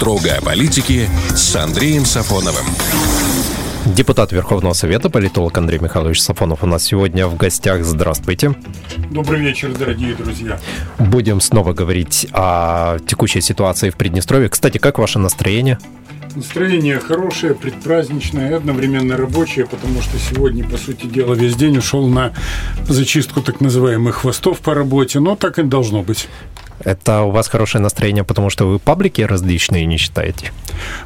Строго о политике с Андреем Сафоновым. Депутат Верховного Совета, политолог Андрей Михайлович Сафонов у нас сегодня в гостях. Здравствуйте. Добрый вечер, дорогие друзья. Будем снова говорить о текущей ситуации в Приднестровье. Кстати, как ваше настроение? Настроение хорошее, предпраздничное и одновременно рабочее, потому что сегодня, по сути дела, весь день ушел на зачистку так называемых хвостов по работе, но так и должно быть. Это у вас хорошее настроение, потому что вы паблики различные не читаете?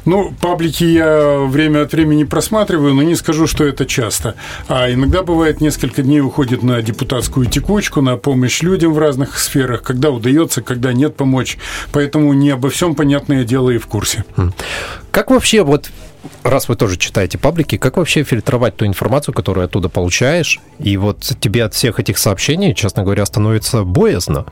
Ну, паблики я время от времени просматриваю, но не скажу, что это часто. А иногда бывает несколько дней уходит на депутатскую текучку, на помощь людям в разных сферах, когда удается, когда нет помочь. Поэтому не обо всем, понятное дело, и в курсе. Хм. Как вообще вот раз вы тоже читаете паблики, как вообще фильтровать ту информацию, которую оттуда получаешь? И вот тебе от всех этих сообщений, честно говоря, становится боязно.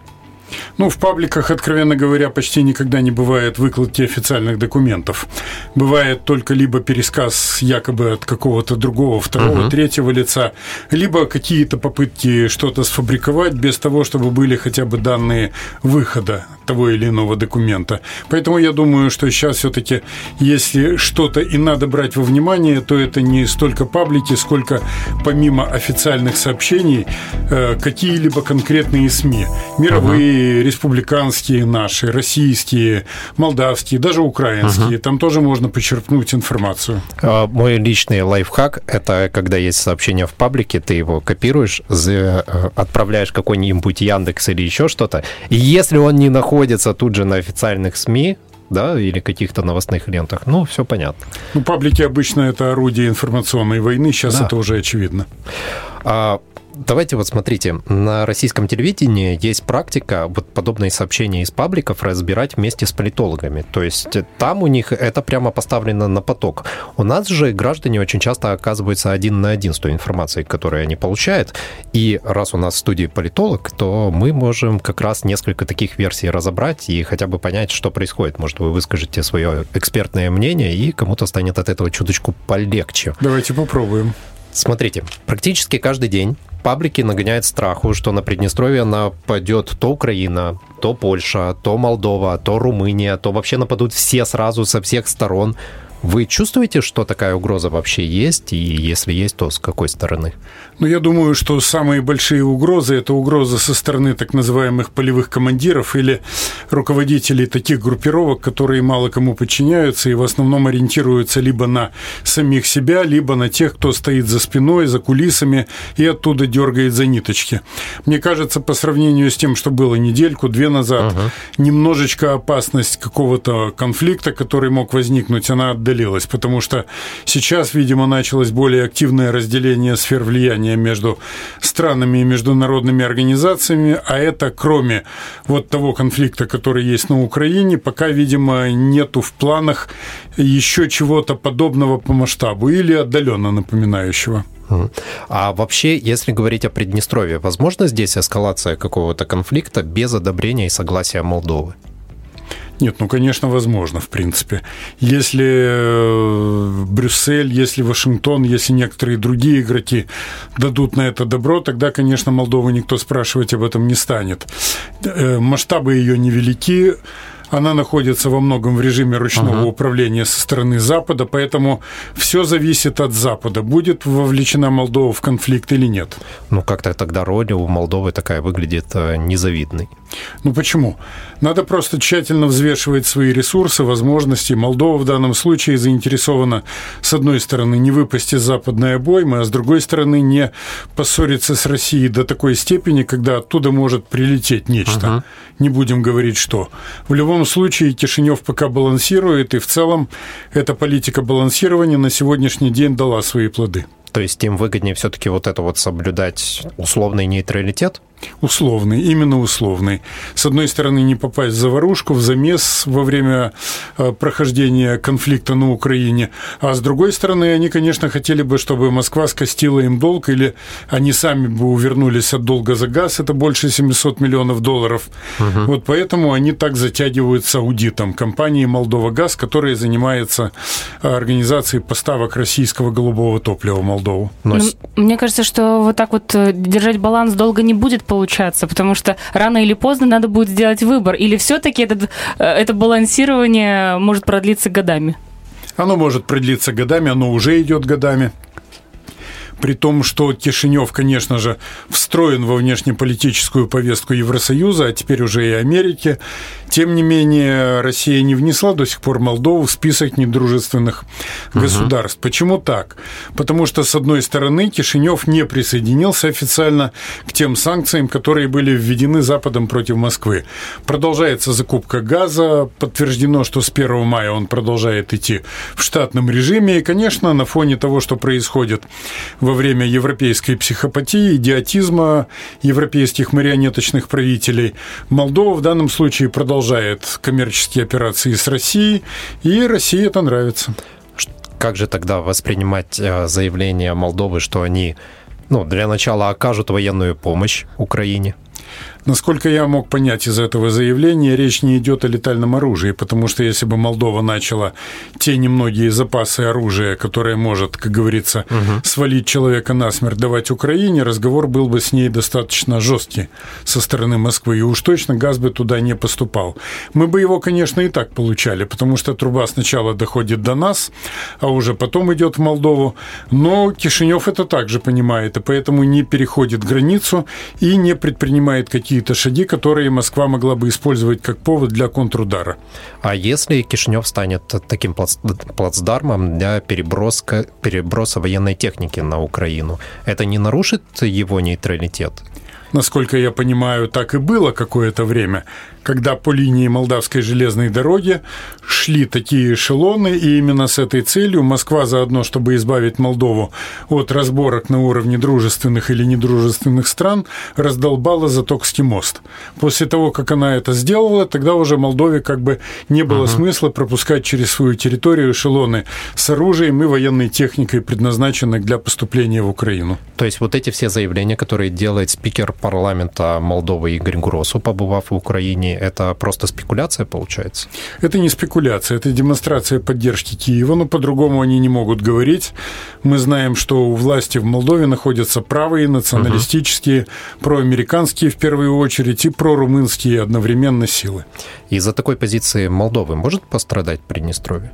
Ну, в пабликах, откровенно говоря, почти никогда не бывает выкладки официальных документов. Бывает только либо пересказ якобы от какого-то другого, второго, угу. третьего лица, либо какие-то попытки что-то сфабриковать без того, чтобы были хотя бы данные выхода того или иного документа. Поэтому я думаю, что сейчас все-таки, если что-то и надо брать во внимание, то это не столько паблики, сколько помимо официальных сообщений э, какие-либо конкретные СМИ, мировые, республиканские наши, российские, молдавские, даже украинские. Угу. Там тоже можно почерпнуть информацию. А, мой личный лайфхак – это когда есть сообщение в паблике, ты его копируешь, э, отправляешь какой-нибудь Яндекс или еще что-то. И если он не находится тут же на официальных СМИ, да, или каких-то новостных лентах. Ну, все понятно. Ну, паблики обычно это орудие информационной войны, сейчас да. это уже очевидно. А Давайте вот смотрите, на российском телевидении есть практика вот подобные сообщения из пабликов разбирать вместе с политологами. То есть там у них это прямо поставлено на поток. У нас же граждане очень часто оказываются один на один с той информацией, которую они получают. И раз у нас в студии политолог, то мы можем как раз несколько таких версий разобрать и хотя бы понять, что происходит. Может, вы выскажете свое экспертное мнение, и кому-то станет от этого чуточку полегче. Давайте попробуем. Смотрите, практически каждый день паблики нагоняют страху, что на Приднестровье нападет то Украина, то Польша, то Молдова, то Румыния, то вообще нападут все сразу со всех сторон. Вы чувствуете, что такая угроза вообще есть? И если есть, то с какой стороны? Ну, я думаю, что самые большие угрозы – это угроза со стороны так называемых полевых командиров или руководителей таких группировок, которые мало кому подчиняются и в основном ориентируются либо на самих себя, либо на тех, кто стоит за спиной, за кулисами и оттуда дергает за ниточки. Мне кажется, по сравнению с тем, что было недельку-две назад, uh немножечко опасность какого-то конфликта, который мог возникнуть, она отдалилась, потому что сейчас, видимо, началось более активное разделение сфер влияния между странами и международными организациями, а это кроме вот того конфликта, который есть на Украине, пока, видимо, нету в планах еще чего-то подобного по масштабу или отдаленно напоминающего. А вообще, если говорить о Приднестровье, возможно здесь эскалация какого-то конфликта без одобрения и согласия Молдовы? Нет, ну, конечно, возможно, в принципе. Если э, Брюссель, если Вашингтон, если некоторые другие игроки дадут на это добро, тогда, конечно, Молдову никто спрашивать об этом не станет. Э, масштабы ее невелики, она находится во многом в режиме ручного ага. управления со стороны Запада, поэтому все зависит от Запада. Будет вовлечена Молдова в конфликт или нет? Ну, как-то тогда роль у Молдовы такая выглядит э, незавидной. Ну, почему? Надо просто тщательно взвешивать свои ресурсы, возможности. Молдова в данном случае заинтересована, с одной стороны, не выпасть из западной обоймы, а с другой стороны, не поссориться с Россией до такой степени, когда оттуда может прилететь нечто. Ага. Не будем говорить, что. В любом любом случае Кишинев пока балансирует, и в целом эта политика балансирования на сегодняшний день дала свои плоды. То есть им выгоднее все-таки вот это вот соблюдать условный нейтралитет? Условный, именно условный. С одной стороны, не попасть в заварушку, в замес во время э, прохождения конфликта на Украине, а с другой стороны, они, конечно, хотели бы, чтобы Москва скостила им долг, или они сами бы увернулись от долга за газ, это больше 700 миллионов долларов. Угу. Вот поэтому они так затягивают с аудитом компании «Молдова Газ», которая занимается э, организацией поставок российского голубого топлива в Молдову. Но... Мне кажется, что вот так вот э, держать баланс долго не будет получаться? Потому что рано или поздно надо будет сделать выбор. Или все-таки этот, э, это балансирование может продлиться годами? Оно может продлиться годами, оно уже идет годами при том, что Кишинев, конечно же, встроен во внешнеполитическую повестку Евросоюза, а теперь уже и Америки. Тем не менее, Россия не внесла до сих пор Молдову в список недружественных угу. государств. Почему так? Потому что, с одной стороны, Кишинев не присоединился официально к тем санкциям, которые были введены Западом против Москвы. Продолжается закупка газа, подтверждено, что с 1 мая он продолжает идти в штатном режиме. И, конечно, на фоне того, что происходит во время европейской психопатии, идиотизма европейских марионеточных правителей, Молдова в данном случае продолжает продолжает коммерческие операции с Россией, и России это нравится. Как же тогда воспринимать э, заявление Молдовы, что они ну, для начала окажут военную помощь Украине? Насколько я мог понять из этого заявления, речь не идет о летальном оружии, потому что если бы Молдова начала те немногие запасы оружия, которые может, как говорится, угу. свалить человека насмерть, давать Украине, разговор был бы с ней достаточно жесткий со стороны Москвы, и уж точно газ бы туда не поступал. Мы бы его, конечно, и так получали, потому что труба сначала доходит до нас, а уже потом идет в Молдову, но Кишинев это также понимает, и поэтому не переходит границу и не предпринимает какие какие-то шаги, которые Москва могла бы использовать как повод для контрудара. А если Кишинев станет таким плацдармом для переброска, переброса военной техники на Украину, это не нарушит его нейтралитет? Насколько я понимаю, так и было какое-то время когда по линии Молдавской железной дороги шли такие эшелоны, и именно с этой целью Москва заодно, чтобы избавить Молдову от разборок на уровне дружественных или недружественных стран, раздолбала Затокский мост. После того, как она это сделала, тогда уже Молдове как бы не было угу. смысла пропускать через свою территорию эшелоны с оружием и военной техникой, предназначенных для поступления в Украину. То есть вот эти все заявления, которые делает спикер парламента Молдовы Игорь Гросу, побывав в Украине, это просто спекуляция получается? Это не спекуляция, это демонстрация поддержки Киева, но по-другому они не могут говорить. Мы знаем, что у власти в Молдове находятся правые, националистические, угу. проамериканские в первую очередь и прорумынские одновременно силы. Из-за такой позиции Молдовы может пострадать Приднестровье?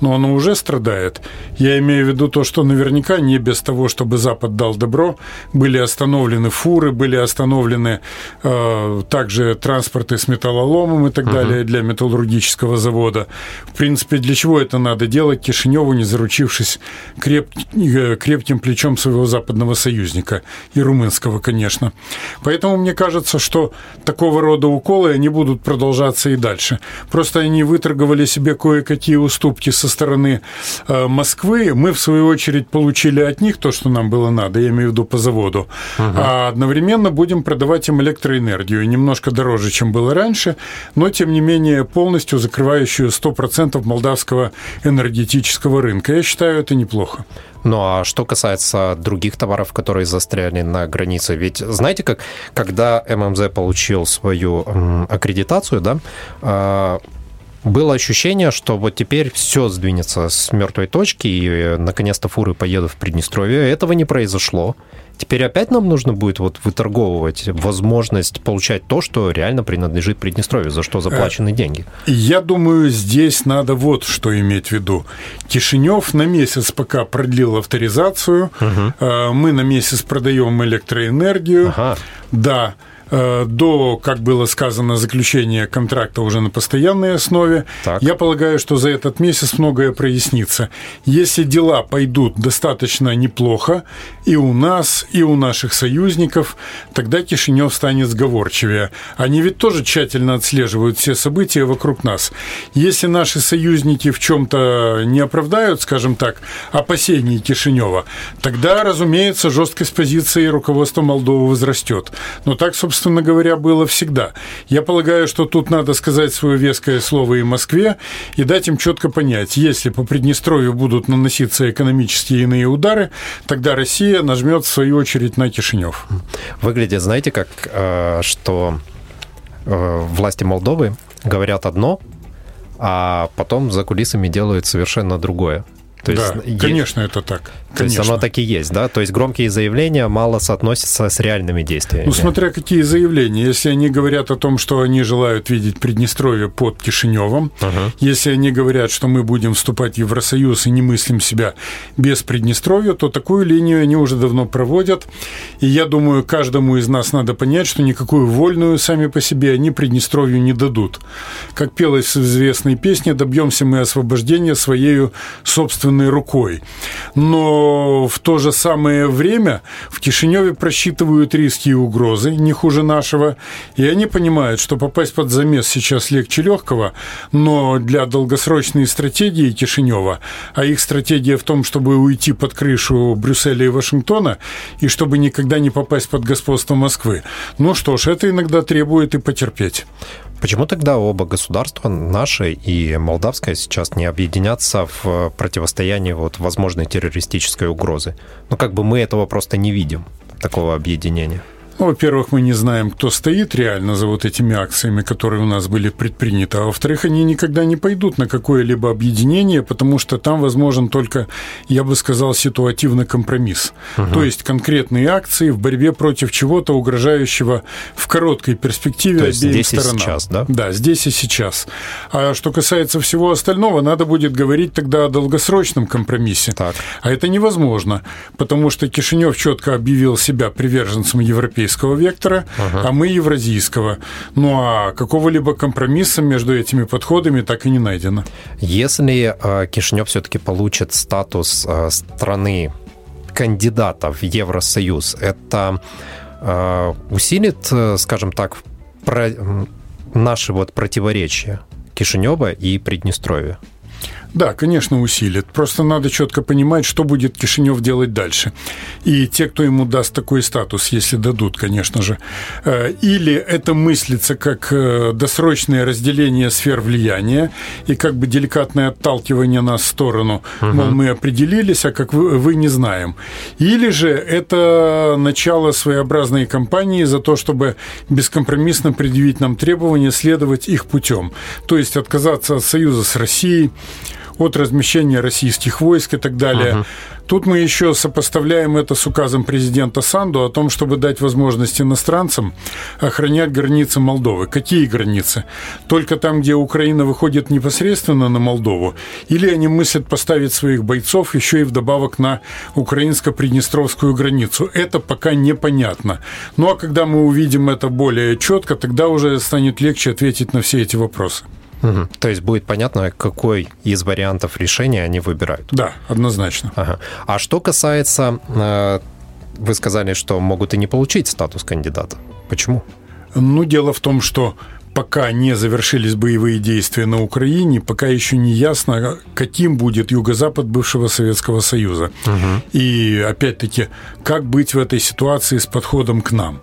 Но оно уже страдает. Я имею в виду то, что наверняка не без того, чтобы Запад дал добро, были остановлены фуры, были остановлены э, также транспорты с металлоломом и так угу. далее для металлургического завода. В принципе, для чего это надо делать Кишиневу, не заручившись креп, э, крепким плечом своего западного союзника и румынского, конечно. Поэтому мне кажется, что такого рода уколы они будут продолжаться и дальше. Просто они выторговали себе кое-какие уступки со стороны э, Москвы, мы, в свою очередь, получили от них то, что нам было надо, я имею в виду по заводу, угу. а одновременно будем продавать им электроэнергию, немножко дороже, чем было раньше, но, тем не менее, полностью закрывающую 100% молдавского энергетического рынка. Я считаю, это неплохо. Ну а что касается других товаров, которые застряли на границе, ведь знаете, как когда ММЗ получил свою аккредитацию, да, а, было ощущение, что вот теперь все сдвинется с мертвой точки, и э, наконец-то фуры поедут в Приднестровье. Этого не произошло. Теперь опять нам нужно будет вот выторговывать возможность получать то, что реально принадлежит Приднестровью, за что заплачены деньги. Я думаю, здесь надо вот что иметь в виду. Кишинев на месяц пока продлил авторизацию, угу. мы на месяц продаем электроэнергию. Ага. Да, Э, до, как было сказано, заключения контракта уже на постоянной основе. Так. Я полагаю, что за этот месяц многое прояснится. Если дела пойдут достаточно неплохо и у нас, и у наших союзников, тогда Кишинев станет сговорчивее. Они ведь тоже тщательно отслеживают все события вокруг нас. Если наши союзники в чем-то не оправдают, скажем так, опасений Кишинева, тогда, разумеется, жесткость позиции руководства Молдовы возрастет. Но так, собственно, собственно говоря, было всегда. Я полагаю, что тут надо сказать свое веское слово и Москве и дать им четко понять, если по Приднестровью будут наноситься экономические иные удары, тогда Россия нажмет в свою очередь на Кишинев. Выглядит, знаете, как э, что э, власти Молдовы говорят одно, а потом за кулисами делают совершенно другое. То да, есть, конечно, это так. То Конечно. есть оно так и есть, да? То есть громкие заявления мало соотносятся с реальными действиями. Ну, смотря какие заявления. Если они говорят о том, что они желают видеть Приднестровье под Кишиневым, Ага. если они говорят, что мы будем вступать в Евросоюз и не мыслим себя без Приднестровья, то такую линию они уже давно проводят. И я думаю, каждому из нас надо понять, что никакую вольную сами по себе они Приднестровью не дадут. Как пелось в известной песне, добьемся мы освобождения своей собственной рукой. Но в то же самое время в Кишиневе просчитывают риски и угрозы, не хуже нашего, и они понимают, что попасть под замес сейчас легче легкого, но для долгосрочной стратегии Кишинева, а их стратегия в том, чтобы уйти под крышу Брюсселя и Вашингтона, и чтобы никогда не попасть под господство Москвы, ну что ж, это иногда требует и потерпеть. Почему тогда оба государства, наше и молдавское, сейчас не объединятся в противостоянии вот возможной террористической угрозы? Ну, как бы мы этого просто не видим, такого объединения. Ну, во-первых, мы не знаем, кто стоит реально за вот этими акциями, которые у нас были предприняты. А во-вторых, они никогда не пойдут на какое-либо объединение, потому что там возможен только, я бы сказал, ситуативный компромисс. Угу. То есть конкретные акции в борьбе против чего-то угрожающего в короткой перспективе То есть обеим здесь сторонам. И сейчас, да? Да, здесь и сейчас. А что касается всего остального, надо будет говорить тогда о долгосрочном компромиссе. Так. А это невозможно, потому что Кишинев четко объявил себя приверженцем европейского европейского вектора, ага. а мы евразийского. Ну а какого-либо компромисса между этими подходами так и не найдено. Если э, Кишинев все-таки получит статус э, страны кандидата в Евросоюз, это э, усилит, скажем так, про, наши вот противоречия Кишинева и Приднестровья? Да, конечно, усилит. Просто надо четко понимать, что будет Кишинев делать дальше. И те, кто ему даст такой статус, если дадут, конечно же. Или это мыслится как досрочное разделение сфер влияния и как бы деликатное отталкивание нас в сторону. Угу. Мол, мы определились, а как вы, вы не знаем. Или же это начало своеобразной кампании за то, чтобы бескомпромиссно предъявить нам требования следовать их путем. То есть отказаться от союза с Россией, от размещения российских войск и так далее. Угу. Тут мы еще сопоставляем это с указом президента Санду о том, чтобы дать возможность иностранцам охранять границы Молдовы. Какие границы? Только там, где Украина выходит непосредственно на Молдову? Или они мыслят поставить своих бойцов еще и вдобавок на украинско-приднестровскую границу? Это пока непонятно. Ну а когда мы увидим это более четко, тогда уже станет легче ответить на все эти вопросы. Угу. То есть будет понятно, какой из вариантов решения они выбирают. Да, однозначно. Ага. А что касается, э, вы сказали, что могут и не получить статус кандидата. Почему? Ну, дело в том, что пока не завершились боевые действия на Украине, пока еще не ясно, каким будет юго-запад бывшего Советского Союза. Угу. И опять-таки, как быть в этой ситуации с подходом к нам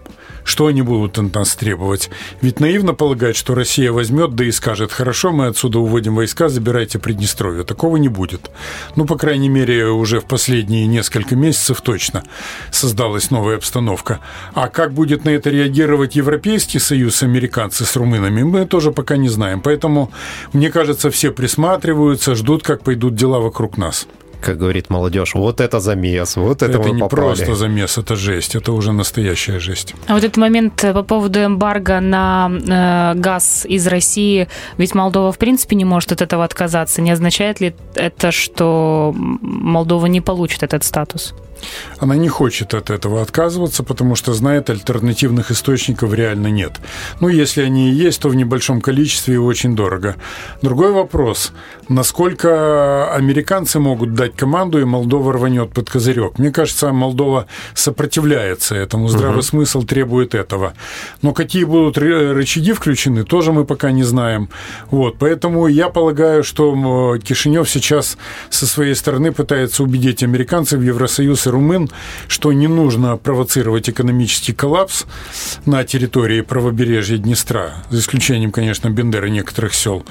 что они будут от нас требовать. Ведь наивно полагать, что Россия возьмет, да и скажет, хорошо, мы отсюда уводим войска, забирайте Приднестровье. Такого не будет. Ну, по крайней мере, уже в последние несколько месяцев точно создалась новая обстановка. А как будет на это реагировать Европейский Союз, американцы с румынами, мы тоже пока не знаем. Поэтому, мне кажется, все присматриваются, ждут, как пойдут дела вокруг нас как говорит молодежь, вот это замес, вот это, это мы не попали. просто замес, это жесть, это уже настоящая жесть. А вот этот момент по поводу эмбарго на э, газ из России, ведь Молдова в принципе не может от этого отказаться. Не означает ли это, что Молдова не получит этот статус? Она не хочет от этого отказываться, потому что знает, альтернативных источников реально нет. Ну, если они и есть, то в небольшом количестве и очень дорого. Другой вопрос, насколько американцы могут дать команду, и Молдова рванет под козырек. Мне кажется, Молдова сопротивляется этому, здравый угу. смысл требует этого. Но какие будут рычаги включены, тоже мы пока не знаем. Вот, поэтому я полагаю, что Кишинев сейчас со своей стороны пытается убедить американцев в Евросоюз и румын, что не нужно провоцировать экономический коллапс на территории правобережья Днестра, за исключением, конечно, Бендеры некоторых сел.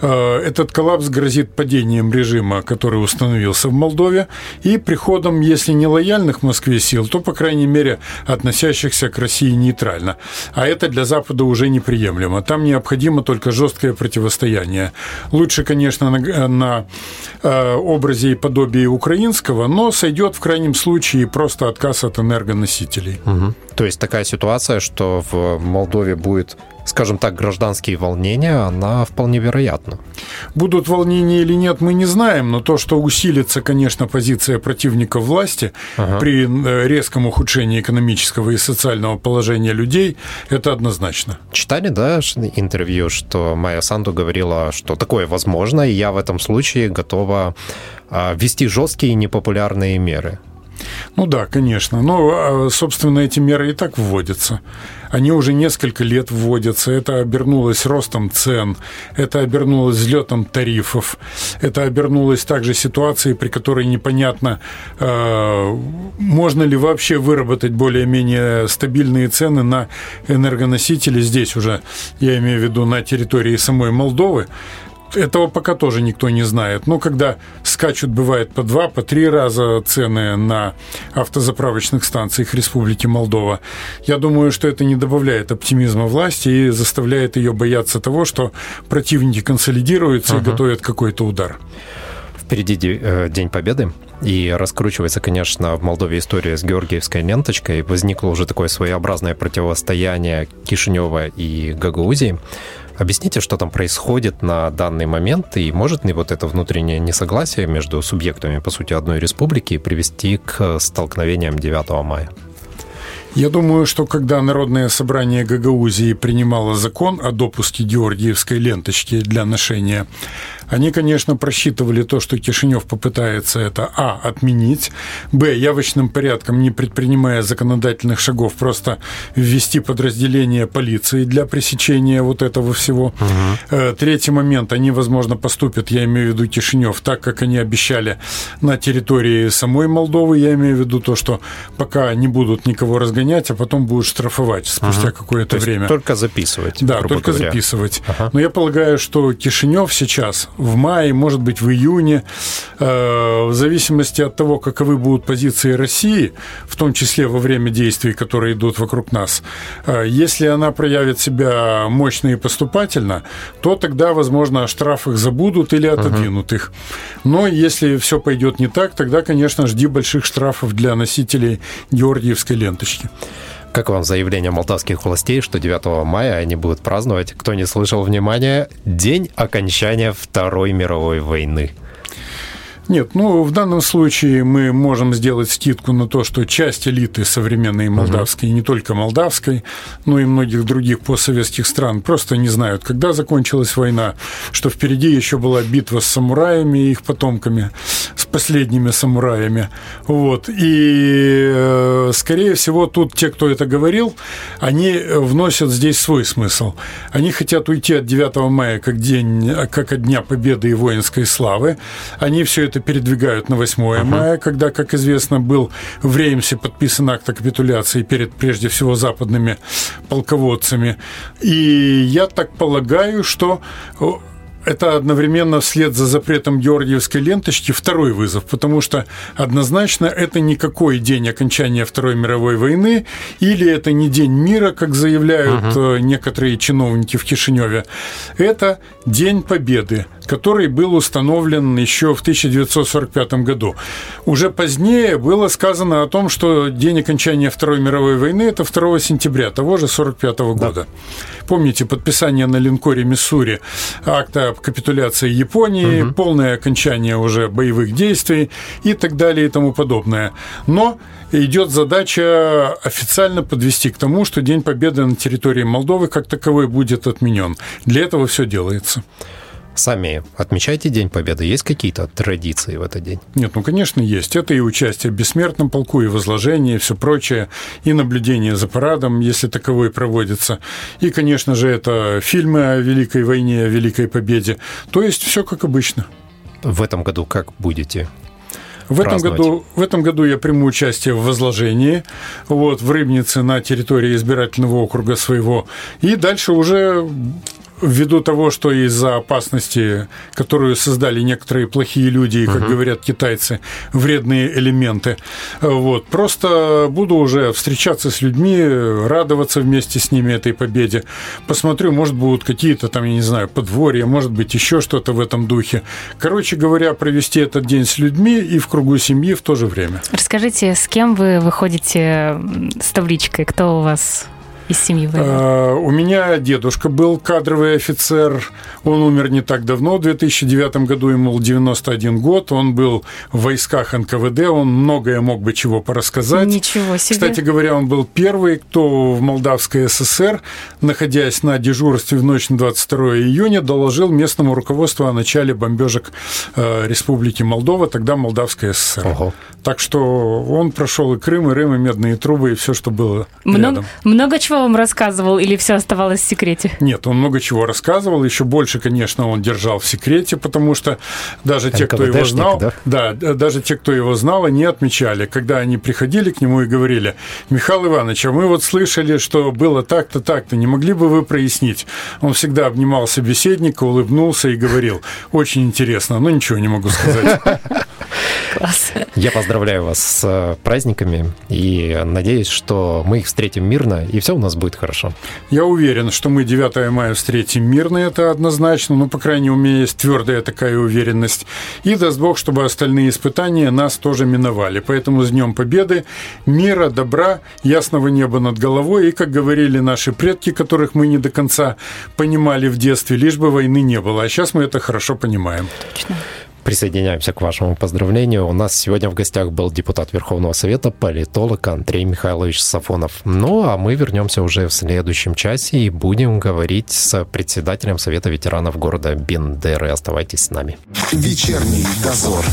Э, этот коллапс грозит падением режима, который установился в Молдове, и приходом, если не лояльных Москве сил, то, по крайней мере, относящихся к России нейтрально. А это для Запада уже неприемлемо. Там необходимо только жесткое противостояние. Лучше, конечно, на, на э, образе и подобии украинского, но сойдет в крайнем случае просто отказ от энергоносителей. Угу. То есть такая ситуация, что в Молдове будет скажем так, гражданские волнения, она вполне вероятна. Будут волнения или нет, мы не знаем, но то, что усилится, конечно, позиция противников власти ага. при э, резком ухудшении экономического и социального положения людей, это однозначно. Читали, да, интервью, что Майя Санду говорила, что такое возможно, и я в этом случае готова а, ввести жесткие и непопулярные меры. Ну да, конечно. Но, а, собственно, эти меры и так вводятся. Они уже несколько лет вводятся. Это обернулось ростом цен, это обернулось взлетом тарифов, это обернулось также ситуацией, при которой непонятно, а, можно ли вообще выработать более-менее стабильные цены на энергоносители здесь уже, я имею в виду на территории самой Молдовы. Этого пока тоже никто не знает. Но когда скачут, бывает, по два, по три раза цены на автозаправочных станциях Республики Молдова, я думаю, что это не добавляет оптимизма власти и заставляет ее бояться того, что противники консолидируются uh-huh. и готовят какой-то удар. Впереди э, День Победы. И раскручивается, конечно, в Молдове история с Георгиевской ленточкой. Возникло уже такое своеобразное противостояние Кишинева и Гагаузии. Объясните, что там происходит на данный момент, и может ли вот это внутреннее несогласие между субъектами, по сути, одной республики привести к столкновениям 9 мая? Я думаю, что когда Народное собрание Гагаузии принимало закон о допуске Георгиевской ленточки для ношения они, конечно, просчитывали то, что Кишинев попытается это, а, отменить, б, явочным порядком, не предпринимая законодательных шагов, просто ввести подразделение полиции для пресечения вот этого всего. Угу. Третий момент, они, возможно, поступят, я имею в виду Кишинев, так, как они обещали на территории самой Молдовы, я имею в виду то, что пока не будут никого разгонять, а потом будут штрафовать спустя угу. какое-то время. Только записывать. Да, только говоря. записывать. Ага. Но я полагаю, что Кишинев сейчас в мае, может быть, в июне, э, в зависимости от того, каковы будут позиции России, в том числе во время действий, которые идут вокруг нас, э, если она проявит себя мощно и поступательно, то тогда, возможно, о штрафах забудут или отодвинут их. Но если все пойдет не так, тогда, конечно, жди больших штрафов для носителей георгиевской ленточки. Как вам заявление молдавских властей, что 9 мая они будут праздновать, кто не слышал внимания, день окончания Второй мировой войны? Нет, ну в данном случае мы можем сделать скидку на то, что часть элиты современной молдавской, угу. не только молдавской, но и многих других постсоветских стран просто не знают, когда закончилась война, что впереди еще была битва с самураями и их потомками, с последними самураями. Вот. И, э, скорее всего, тут те, кто это говорил, они вносят здесь свой смысл. Они хотят уйти от 9 мая как, день, как от Дня Победы и воинской славы. Они все это это передвигают на 8 uh-huh. мая, когда, как известно, был в Реймсе подписан акт о капитуляции перед, прежде всего, западными полководцами. И я так полагаю, что это одновременно вслед за запретом Георгиевской ленточки второй вызов, потому что однозначно это никакой день окончания Второй мировой войны, или это не день мира, как заявляют угу. некоторые чиновники в Кишиневе. Это день победы, который был установлен еще в 1945 году. Уже позднее было сказано о том, что день окончания Второй мировой войны это 2 сентября того же 1945 года. Да. Помните подписание на линкоре Миссури акта капитуляции Японии, угу. полное окончание уже боевых действий и так далее и тому подобное. Но идет задача официально подвести к тому, что День Победы на территории Молдовы как таковой будет отменен. Для этого все делается. Сами отмечаете День Победы? Есть какие-то традиции в этот день? Нет, ну, конечно, есть. Это и участие в бессмертном полку, и возложение, и все прочее, и наблюдение за парадом, если таковой проводится. И, конечно же, это фильмы о Великой войне, о Великой Победе. То есть все как обычно. В этом году как будете В этом, году, в этом году я приму участие в возложении вот, в Рыбнице на территории избирательного округа своего. И дальше уже ввиду того, что из-за опасности, которую создали некоторые плохие люди, и, как угу. говорят китайцы, вредные элементы, вот, просто буду уже встречаться с людьми, радоваться вместе с ними этой победе. Посмотрю, может, будут какие-то там, я не знаю, подворья, может быть, еще что-то в этом духе. Короче говоря, провести этот день с людьми и в кругу семьи в то же время. Расскажите, с кем вы выходите с табличкой? Кто у вас из семьи воевал? У меня дедушка был кадровый офицер. Он умер не так давно, в 2009 году ему 91 год. Он был в войсках НКВД, он многое мог бы чего порассказать. Ничего себе. Кстати говоря, он был первый, кто в Молдавской ССР, находясь на дежурстве в ночь на 22 июня, доложил местному руководству о начале бомбежек э, Республики Молдова, тогда Молдавская ССР. Ого. Так что он прошел и Крым, и Рым, и медные трубы, и все, что было много, рядом. Много чего вам рассказывал или все оставалось в секрете? Нет, он много чего рассказывал. Еще больше, конечно, он держал в секрете, потому что даже те, кто его знал, да? да, даже те, кто его знал, они отмечали, когда они приходили к нему и говорили, Михаил Иванович, а мы вот слышали, что было так-то, так-то, не могли бы вы прояснить? Он всегда обнимал собеседника, улыбнулся и говорил, очень интересно, но ничего не могу сказать. Класс. Я поздравляю вас с э, праздниками и надеюсь, что мы их встретим мирно, и все у нас будет хорошо. Я уверен, что мы 9 мая встретим мирно, это однозначно, но, по крайней мере, у меня есть твердая такая уверенность. И даст Бог, чтобы остальные испытания нас тоже миновали. Поэтому с Днем Победы, мира, добра, ясного неба над головой. И, как говорили наши предки, которых мы не до конца понимали в детстве, лишь бы войны не было. А сейчас мы это хорошо понимаем. Точно присоединяемся к вашему поздравлению. У нас сегодня в гостях был депутат Верховного Совета, политолог Андрей Михайлович Сафонов. Ну, а мы вернемся уже в следующем часе и будем говорить с председателем Совета ветеранов города Бендеры. Оставайтесь с нами. Вечерний дозор.